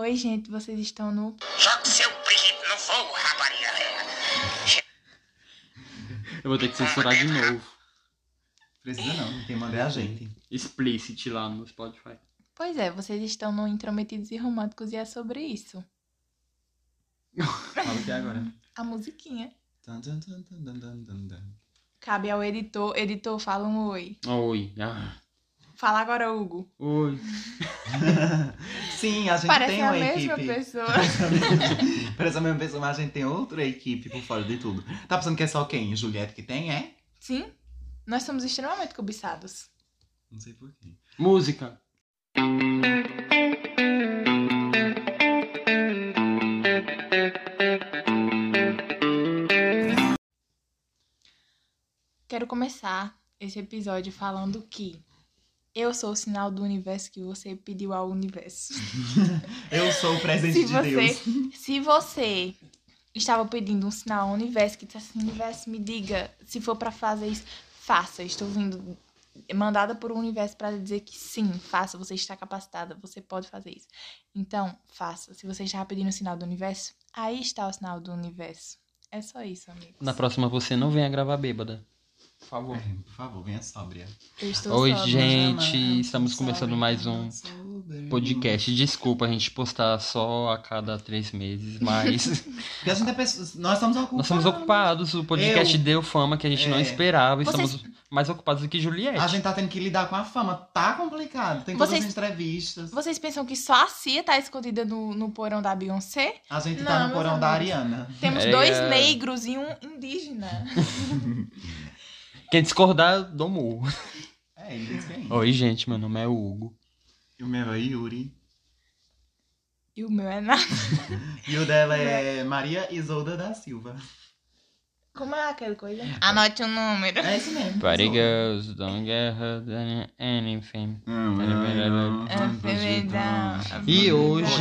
Oi, gente, vocês estão no. Jogue seu príncipe no fogo, rapariga. Eu vou ter que censurar de novo. Precisa não, quem manda é a gente. Explicit lá no Spotify. Pois é, vocês estão no Intrometidos e Românticos e é sobre isso. Fala o que é agora. A musiquinha. Tan, tan, tan. Cabe ao editor. Editor, fala um oi. Oi. Ah. Fala agora, Hugo. Oi. Sim, a gente Parece tem a uma mesma equipe. pessoa. Parece a mesma pessoa, mas a gente tem outra equipe por fora de tudo. Tá pensando que é só quem? Juliette que tem, é? Sim, nós somos extremamente cobiçados. Não sei porquê. Música. Quero começar esse episódio falando que eu sou o sinal do universo que você pediu ao universo. Eu sou o presente Se de você, Deus. se você estava pedindo um sinal ao universo que disse assim, universo, me diga, se for pra fazer isso, faça. Estou vindo mandada por um universo para dizer que sim, faça, você está capacitada, você pode fazer isso. Então, faça. Se você estava pedindo o sinal do universo, aí está o sinal do universo. É só isso, amigos. Na próxima você não venha gravar bêbada. Por favor. É, por favor, venha sóbria. Eu estou Oi, sóbria. gente. estamos começando mais um Podcast. Desculpa a gente postar só a cada três meses, mas Porque a gente é pessoa... Nós estamos ocupados. nós estamos ocupados. O podcast Eu- deu fama que a gente não É. esperava. Vocês- Estamos mais ocupados do que Juliette. A gente tá tendo que lidar com a fama. Tá complicado. Tem todas Vocês- as entrevistas. Vocês pensam que só a Cia tá escondida no, no porão da Beyoncé? A gente Não, tá no porão da amigos. Ariana. Temos É. dois negros e um indígena. Quem discordar, dou murro. É, ele disse bem. Oi, gente. Meu nome é Hugo. E o meu é Yuri. E o meu é nada. E o dela é Maria Isolda da Silva. Como é aquela coisa? Anote o número. É isso mesmo. Party girls, don't get hurt in anything. E hoje-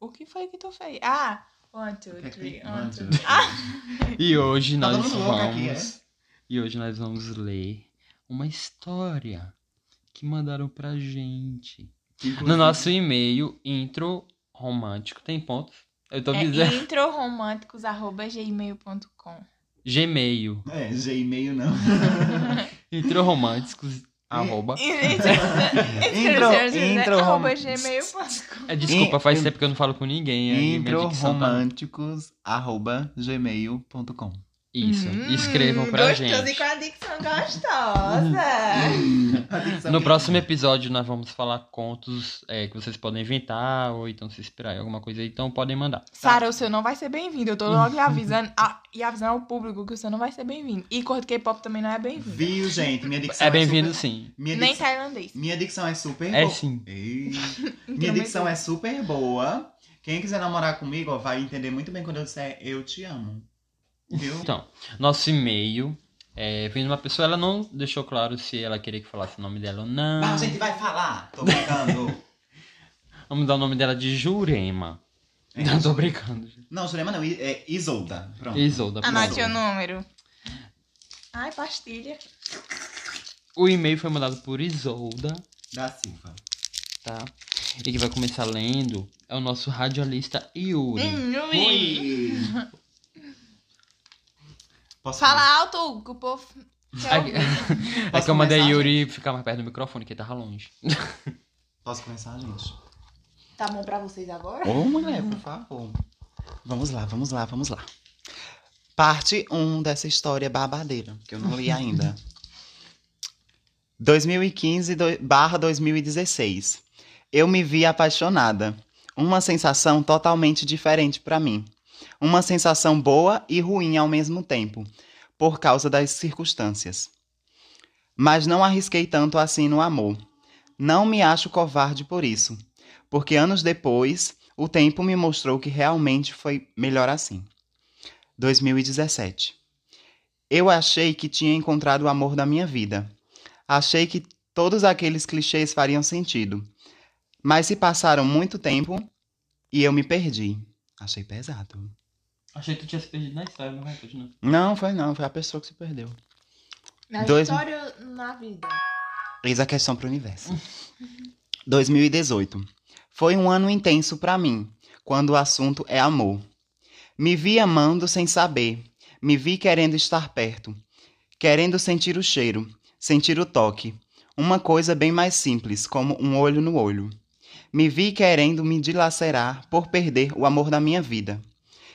O que foi que tu fez? Ah! One, two, Que three. que- One, one, two, two, three. Ah! E hoje Tá nós louco vamos. é? E hoje nós vamos ler uma história que mandaram pra gente. No nosso e-mail, intro romântico. Tem pontos? Eu tô É dizendo. introromânticos.gmail.com Gmail. É, Gmail não. Intro românticos. Arroba. Intro- intro- Arroba gmail.com É, desculpa, faz in- tempo que eu não falo com ninguém. minha dicção tá- Introromânticos, arroba gmail.com. Isso. Hum, Escrevam pra gostoso gente. e com a dicção gostosa. No próximo episódio nós vamos falar contos é, que vocês podem inventar ou então se inspirar em alguma coisa aí, então podem mandar. Sara, o seu não vai ser bem-vindo. Eu tô logo avisando, ah, e avisando ao público que o seu não vai ser bem-vindo. E cor de K-pop também não é bem-vindo. Viu, gente? Minha dicção É bem-vindo super- sim. Minha, Nem dic- tailandês. Minha dicção é super É sim. Ei. Minha Então, dicção é super boa. Quem quiser namorar comigo, ó, vai entender muito bem quando eu disser eu te amo. Viu? Então, nosso e-mail é, vem de uma pessoa, ela não deixou claro se ela queria que falasse o nome dela ou não. Mas a gente vai falar. Tô brincando. Vamos dar o nome dela de Jurema. É. Não, tô brincando. não, Jurema não. É Isolda. Pronto. Isolda. Anote pronto. o número. Ai, pastilha. O e-mail foi mandado por Isolda, Da Silva. tá? E que vai começar lendo é o nosso radialista Yuri. Hum. Oi! Posso Fala alto, Hugo, que o povo É que- é eu mandei começar, Yuri ficar mais perto do microfone, que ele tava longe. Posso começar, gente? Tá bom pra vocês agora? Ô, mulher, por favor. Vamos lá, vamos lá, vamos lá. Parte 1 dessa história babadeira, que eu não li ainda. 2015 do- barra 2016. Eu me vi apaixonada. Uma sensação totalmente diferente pra mim. Uma sensação boa e ruim ao mesmo tempo, por causa das circunstâncias. Mas não arrisquei tanto assim no amor. Não me acho covarde por isso porque anos depois o tempo me mostrou que realmente foi melhor assim. 2017. Eu achei que tinha encontrado o amor da minha vida. Achei que todos aqueles clichês fariam sentido. Mas se passaram muito tempo e eu me perdi. Achei pesado. Achei que tu tinha se perdido na história, não vai continuar. Não, foi não, foi a pessoa que se perdeu. Na Dois- história na vida. Eis a questão pro universo. 2018. Foi um ano intenso para mim, quando o assunto é amor. Me vi amando sem saber, me vi querendo estar perto, querendo sentir o cheiro, sentir o toque. Uma coisa bem mais simples, como um olho no olho. Me vi querendo me dilacerar por perder o amor da minha vida.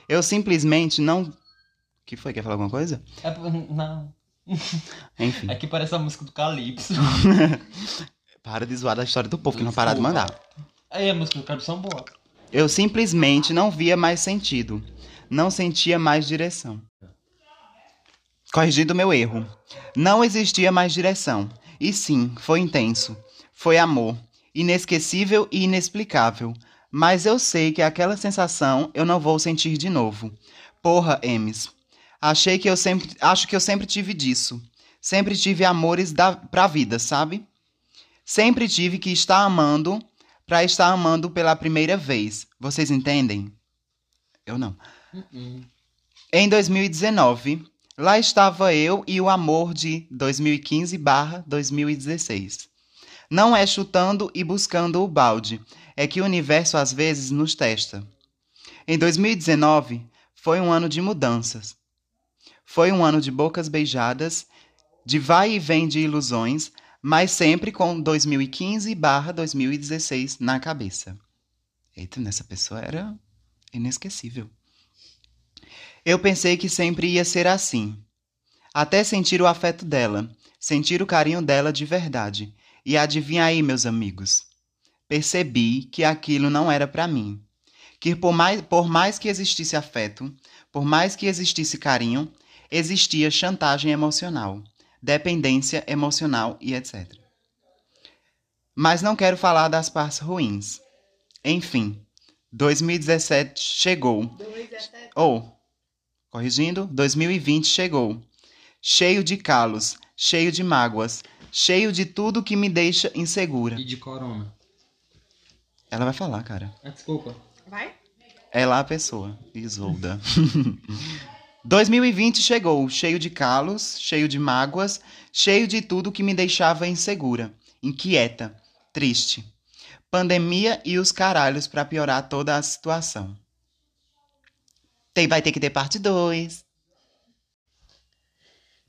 Eu simplesmente não. Que foi? Quer falar alguma coisa? É, não. Enfim. É que parece a música do Calypso. Para de zoar da história do povo, que não parar de mandar. Aí a música do Calypso são boa. Eu simplesmente não via mais sentido. Não sentia mais direção. Corrigindo meu erro. Não existia mais direção. E sim, foi intenso. Foi amor. Inesquecível e inexplicável. Mas eu sei que aquela sensação eu não vou sentir de novo. Porra, Emes. Achei que eu sempre. Acho que eu sempre tive disso. Sempre tive amores da, pra vida, sabe? Sempre tive que estar amando pra estar amando pela primeira vez. Vocês entendem? Eu não. Em 2019, lá estava eu e o amor de 2015/2016. Não é chutando e buscando o balde, é que o universo às vezes nos testa. Em 2019, foi um ano de mudanças. Foi um ano de bocas beijadas, de vai e vem de ilusões, mas sempre com 2015/2016 na cabeça. Eita, nessa pessoa era inesquecível. Eu pensei que sempre ia ser assim. Até sentir o afeto dela, sentir o carinho dela de verdade. E adivinha aí, meus amigos? Percebi que aquilo não era para mim. Que por mais, por mais que existisse afeto, por mais que existisse carinho, existia chantagem emocional, dependência emocional e etc. Mas não quero falar das partes ruins. Enfim, 2017 chegou. Ou, corrigindo, 2020 chegou. Cheio de calos, cheio de mágoas, cheio de tudo que me deixa insegura. E de corona. Ela vai falar, cara. Ah, desculpa. Vai? É lá a pessoa. Isolda. 2020 chegou, cheio de calos, cheio de mágoas, cheio de tudo que me deixava insegura, inquieta, triste. Pandemia e os caralhos pra piorar toda a situação. Tem, vai ter que ter parte 2.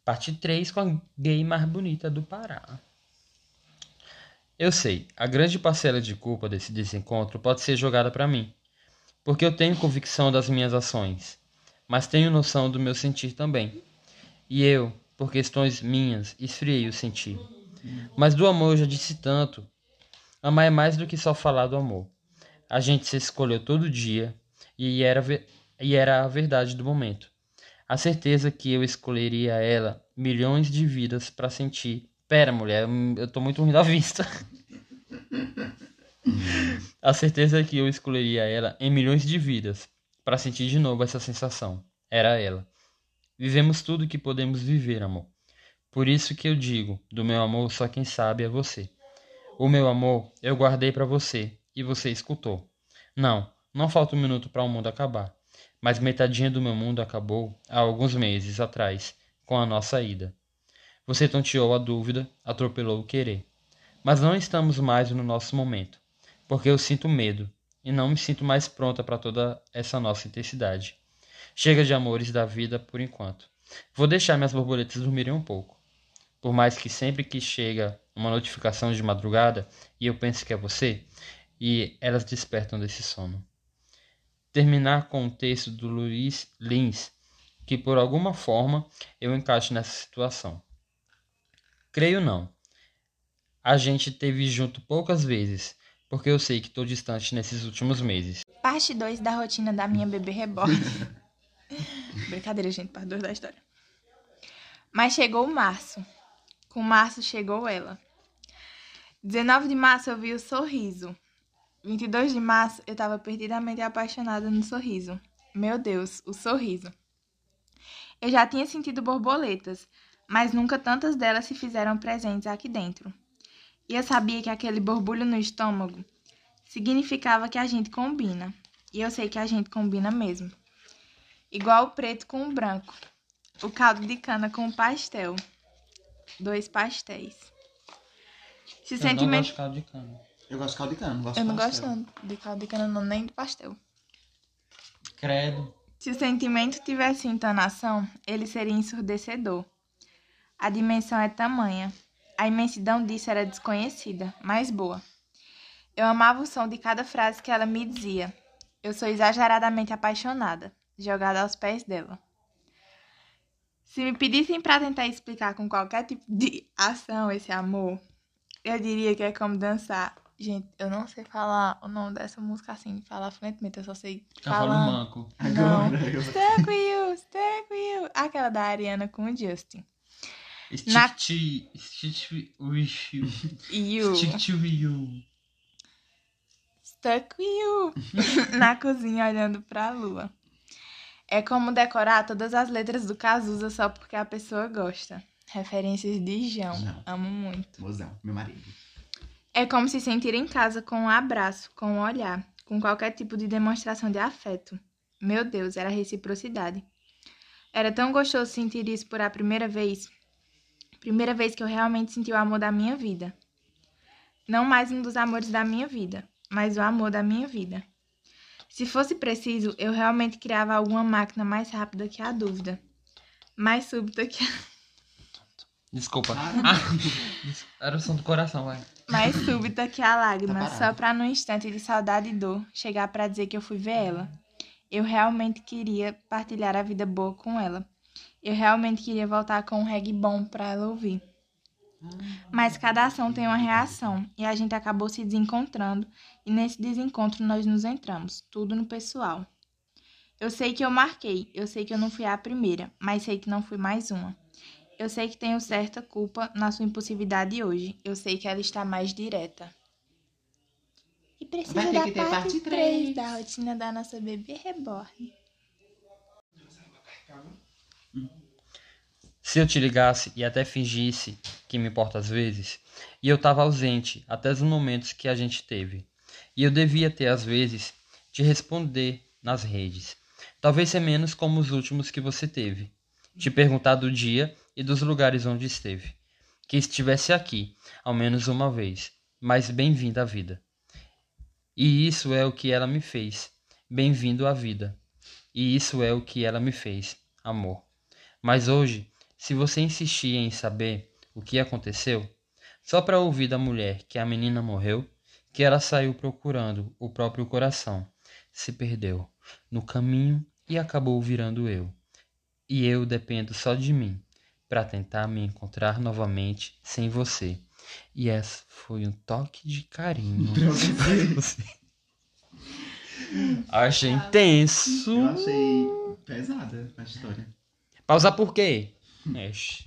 Parte 3 com a gay mais bonita do Pará. Eu sei, a grande parcela de culpa desse desencontro pode ser jogada para mim, porque eu tenho convicção das minhas ações, mas tenho noção do meu sentir também. E eu, por questões minhas, esfriei o sentir. Mas do amor eu já disse tanto. Amar é mais do que só falar do amor. A gente se escolheu todo dia e era, e era a verdade do momento. A certeza que eu escolheria ela milhões de vidas pra sentir. Pera, mulher, eu- tô muito ruim da vista. A certeza que eu escolheria ela em milhões de vidas pra sentir de novo essa sensação. Era ela. Vivemos tudo que podemos viver, amor. Por isso que eu digo, do meu amor só quem sabe é você. O meu amor eu guardei pra você e você escutou. Não, não falta um minuto para o mundo acabar. Mas metadinha do meu mundo acabou há alguns meses atrás, com a nossa ida. Você tonteou a dúvida, atropelou o querer. Mas não estamos mais no nosso momento, porque eu sinto medo e não me sinto mais pronta para toda essa nossa intensidade. Chega de amores da vida por enquanto. Vou deixar minhas borboletas dormirem um pouco. Por mais que sempre que chega uma notificação de madrugada e eu penso que é você, e elas despertam desse sono. Terminar com o texto do Luiz Lins, que por alguma forma eu encaixo nessa situação. Creio não. A gente teve junto poucas vezes, porque eu sei que estou distante nesses últimos meses. Parte 2 da rotina da minha bebê reborn. Brincadeira, gente, parte 2 da história. Mas chegou março. Com março chegou ela. 19 de março eu vi o sorriso. 22 de março eu tava perdidamente apaixonada no sorriso. Meu Deus, o sorriso. Eu já tinha sentido borboletas, mas nunca tantas delas se fizeram presentes aqui dentro. E eu sabia que aquele borbulho no estômago significava que a gente combina. E eu sei que a gente combina mesmo. Igual o preto com o branco. O caldo de cana com o pastel. Dois pastéis. Se Eu não gosto de caldo de cana. Eu gosto de caldo de cana, não gosto Eu de não gosto pastel. de caldo de cana, não, nem de pastel. Credo. Se o sentimento tivesse entonação, ele seria ensurdecedor. A dimensão é tamanha. A imensidão disso era desconhecida, mas boa. Eu amava o som de cada frase que ela me dizia. Eu sou exageradamente apaixonada, jogada aos pés dela. Se me pedissem para tentar explicar com qualquer tipo de ação esse amor, eu diria que é como dançar. Gente, eu não sei falar o nome dessa música assim, falar fluentemente, eu só sei Cavalo falar. manco. Não. Stuck with you, stuck with you. Aquela da Ariana com o Justin. Na- Stick to, stick to with you. You. Stick to you. Stuck with you. Na cozinha olhando pra lua. É como decorar todas as letras do Cazuza só porque a pessoa gosta. Referências de João. Não. Amo muito. Mozão, meu marido. É como se sentir em casa com um abraço, com um olhar, com qualquer tipo de demonstração de afeto. Meu Deus, era reciprocidade. Era tão gostoso sentir isso por a primeira vez. Primeira vez que eu realmente senti o amor da minha vida. Não mais um dos amores da minha vida, mas o amor da minha vida. Se fosse preciso, eu realmente criava alguma máquina mais rápida que a dúvida. Mais súbita que a... Desculpa. Ah. Era o som do coração, vai. Mais súbita que a lágrima, Tá só pra num instante de saudade e dor chegar pra dizer que eu fui ver ela. Eu realmente queria partilhar a vida boa com ela. Eu realmente queria voltar com um reggae bom pra ela ouvir. Mas cada ação tem uma reação e a gente acabou se desencontrando e nesse desencontro nós nos entramos, tudo no pessoal. Eu sei que eu marquei, eu sei que eu não fui a primeira, mas sei que não fui mais uma. Eu sei que tenho certa culpa na sua impulsividade hoje. Eu sei que ela está mais direta. E precisa Vai ter da que ter parte parte 3 três. da rotina da nossa bebê reborn. Se eu te ligasse e até fingisse que me importa às vezes, e eu tava ausente até os momentos que a gente teve, e eu devia ter às vezes te responder nas redes, talvez ser menos como os últimos que você teve, te perguntar do dia e dos lugares onde esteve, que estivesse aqui, ao menos uma vez, mas bem-vindo à vida. E isso é o que ela me fez, bem-vindo à vida. E isso é o que ela me fez, amor. Mas hoje, se você insistir em saber o que aconteceu, só para ouvir da mulher que a menina morreu, que ela saiu procurando o próprio coração, se perdeu no caminho e acabou virando eu. E eu dependo só de mim para tentar me encontrar novamente sem você. E essa foi um toque de carinho. Você. Achei intenso. Eu achei pesada a história. Pausar por quê? Oxe.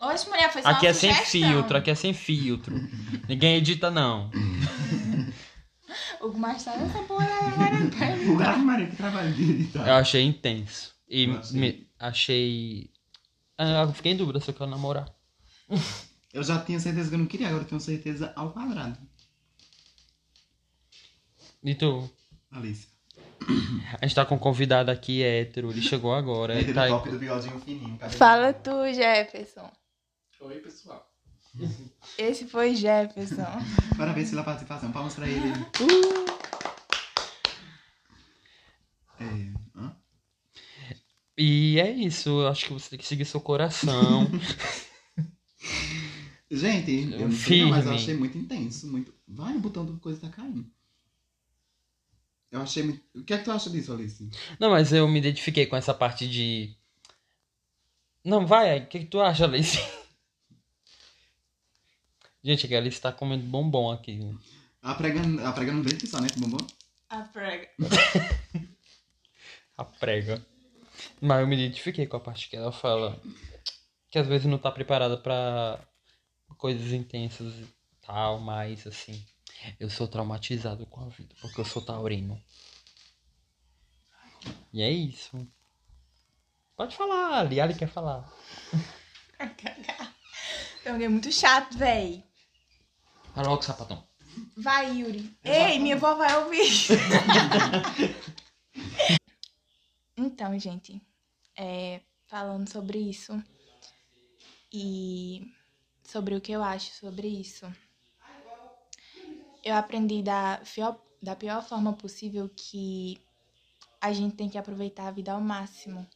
Oxe, mulher, foi só Aqui uma é sem sugestão. filtro, aqui é sem filtro. Ninguém edita, não. O mais tarde essa porra agora não pega. O Maria que trabalha de tá. Eu achei intenso. E me- achei. Ah, eu fiquei em dúvida se eu quero namorar. Eu já tinha certeza que eu não queria, agora eu tenho certeza ao quadrado. E tu? Alice. A gente tá com um convidado aqui hétero, ele chegou agora. Ele tá... top do bigodinho fininho. Fala tu, Jefferson. Oi, pessoal. Esse foi Jefferson. Parabéns pela participação. Palmas pra ele. É, E é isso, eu acho que você tem que seguir seu coração. Gente, eu não sei não, mas eu achei muito intenso. Muito... Vai no botão do coisa tá caindo. Eu achei muito. O que é que tu acha disso, Alice? Não, mas eu me identifiquei com essa parte de. Não, vai, o que, que tu acha, Alice? Gente, é a Alice tá comendo bombom aqui. A prega, a prega não vem aqui só, né? Com bombom? A prega. A prega. Mas eu me identifiquei com a parte que ela fala que às vezes não tá preparada pra coisas intensas e tal, mas assim, eu sou traumatizado com a vida, porque eu sou taurino. E é isso. Pode falar, Ali, Ali quer falar. Tem alguém muito chato, véi. Fala logo, sapatão. Vai, Yuri. Ei, minha avó vai ouvir. então, gente, é, falando sobre isso e sobre o que eu acho sobre isso. eu aprendi da, pior, da pior forma possível que a gente tem que aproveitar a vida ao máximo.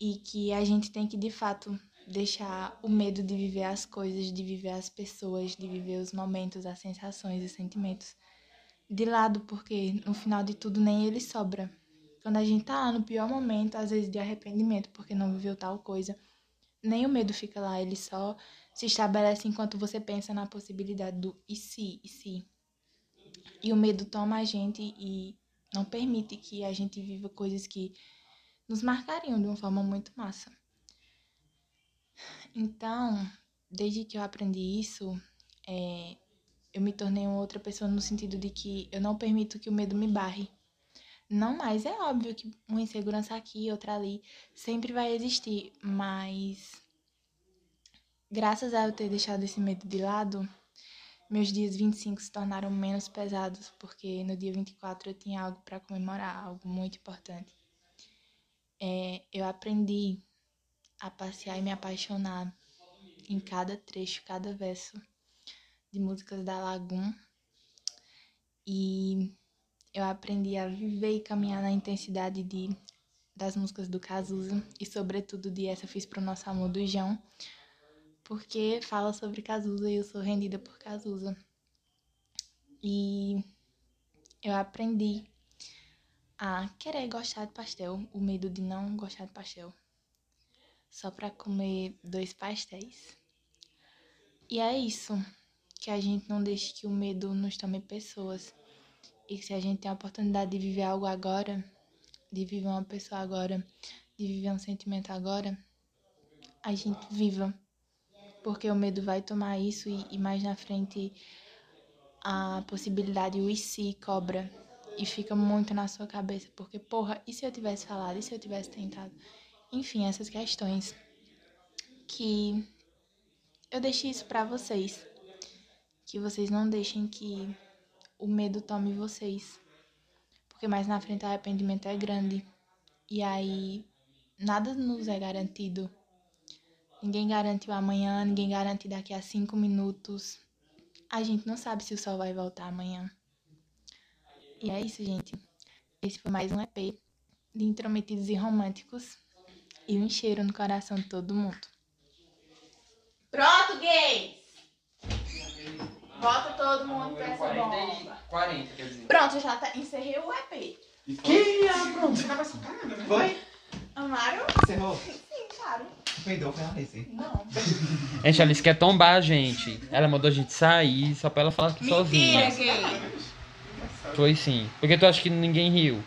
E que a gente tem que, de fato, deixar o medo de viver as coisas, de viver as pessoas, de viver os momentos, as sensações e sentimentos de lado, porque no final de tudo nem ele sobra. Quando a gente tá lá no pior momento, às vezes de arrependimento porque não viveu tal coisa, nem o medo fica lá, ele só se estabelece enquanto você pensa na possibilidade do e se, e se. E o medo toma a gente e não permite que a gente viva coisas que nos marcariam de uma forma muito massa. Então, desde que eu aprendi isso, é, eu me tornei uma outra pessoa no sentido de que eu não permito que o medo me barre. Não mais, é óbvio que uma insegurança aqui, outra ali, sempre vai existir, mas graças a eu ter deixado esse medo de lado, meus dias 25 se tornaram menos pesados, porque no dia 24 eu tinha algo para comemorar, algo muito importante. É, eu aprendi a passear e me apaixonar em cada trecho, cada verso de músicas da Lagoon. E eu aprendi a viver e caminhar na intensidade de, das músicas do Cazuza e, sobretudo, de Essa Fiz Pro Nosso Amor do João, porque fala sobre Cazuza e eu sou rendida por Cazuza. E eu aprendi a querer gostar de pastel, o medo de não gostar de pastel, só para comer dois pastéis. E é isso, que a gente não deixe que o medo nos tome pessoas e que se a gente tem a oportunidade de viver algo agora, de viver uma pessoa agora, de viver um sentimento agora, a gente viva. Porque o medo vai tomar isso e, e mais na frente a possibilidade, o e se cobra. E fica muito na sua cabeça. Porque, porra, e se eu tivesse falado? E se eu tivesse tentado? Enfim, essas questões. Que eu deixei isso para vocês. Que vocês não deixem que o medo tome vocês. Porque mais na frente o arrependimento é grande. E aí nada nos é garantido. Ninguém garante o amanhã, ninguém garante daqui a cinco minutos. A gente não sabe se o sol vai voltar amanhã. E é isso, gente. Esse foi mais um EP de intrometidos e românticos. E um cheiro no coração de todo mundo. Pronto, gays! Volta todo mundo pra essa bomba. 40, quer dizer. Pronto, já tá, encerrei o EP. Que? Ah, pronto. Foi? Amaram? Encerrou? Sim, claro. Peidou, foi a Alice. Não. Gente, a Alice quer tombar a gente. Ela mandou a gente sair só pra ela falar aqui sozinha. Mentira, gay. Foi sim. Porque tu acha que ninguém riu?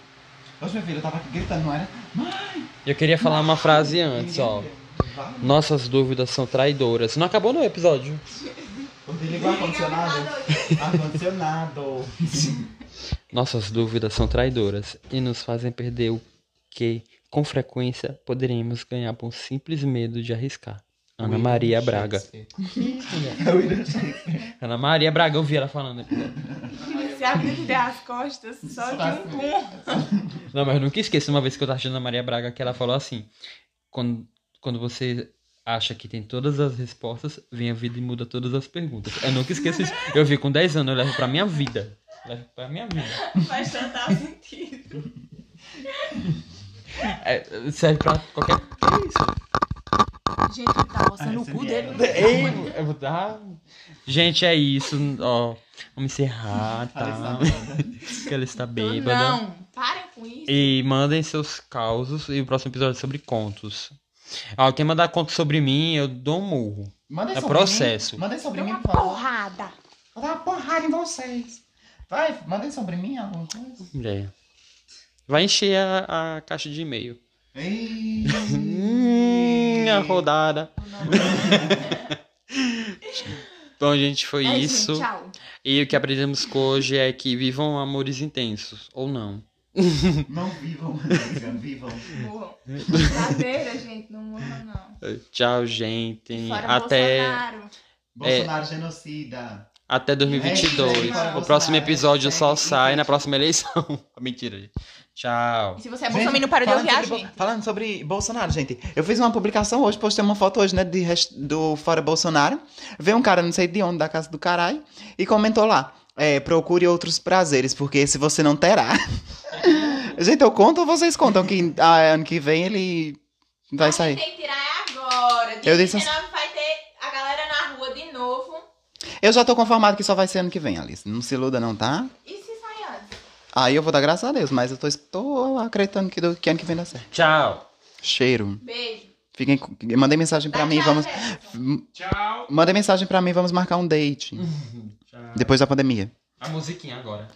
Hoje, minha filha, eu tava aqui gritando, não era? Mãe! Eu queria falar uma frase antes, ó. Nossas dúvidas são traidoras. Não acabou no episódio. Você ligou o ar-condicionado? Ar-condicionado. Nossas dúvidas são traidoras e nos fazem perder o que, com frequência, poderíamos ganhar por simples medo de arriscar. Ana Maria Braga. Ana Maria Braga, eu vi ela falando. Se a gente der as costas, só de um pum. Não, mas eu nunca esqueço uma vez que eu tava assistindo a Maria Braga que ela falou assim: quando, quando você acha que tem todas as respostas, vem a vida e muda todas as perguntas. Eu nunca esqueço isso. Eu vi com 10 anos, eu levo pra minha vida. Levo pra minha vida. Faz total sentido. É, serve pra qualquer. Que isso? Gente, tá roçando o cu dele. Ei, eu vou dar. Gente, é isso. Ó, vamos encerrar, tá? Que ela está bêbada. Não, parem com isso. E mandem seus causos e o próximo episódio é sobre contos. Ó, quem mandar contos sobre mim, eu dou um murro. Mandem É sobre processo. mim. Mandem sobre mim, uma por favor. porrada. Vou dar uma porrada em vocês. Vai, mandem sobre mim alguma coisa. É. Vai encher a, a caixa de e-mail. Ei. Hum, a rodada. Bom, gente, foi É isso. Gente. E o que aprendemos com hoje é que vivam amores intensos. Ou não. Não vivam, vivam. Morram. Brincadeira, gente. Não morram, não. Tchau, gente. Fora Até, Bolsonaro. Bolsonaro genocida. até 2022. É, o próximo episódio só hashtag sai na próxima eleição. Mentira, gente. Tchau. E se você é Gente, bolsominion, para de ouvir a gente. Falando sobre Bolsonaro, gente. Eu fiz uma publicação hoje, postei uma foto hoje, né, de, do Fora Bolsonaro. Veio um cara, não sei de onde, da casa do caralho, e comentou lá. É, procure outros prazeres, porque esse você não terá. gente, eu conto ou vocês contam que ah, ano que vem ele vai sair? Tem que tirar agora. Eu disse assim- vai ter a galera na rua de novo. Eu já tô conformado que só vai ser ano que vem, Alice. Não se iluda não, tá? E se sai antes? Aí eu vou dar graças a Deus, mas eu tô, tô acreditando que, do- que ano que vem dá certo. Tchau. Cheiro. Beijo. Fiquem, com- mandem mensagem pra Dá mim, tchau, vamos... Tchau. Mandem mensagem pra mim, vamos marcar um date. Tchau. Depois da pandemia. A musiquinha agora.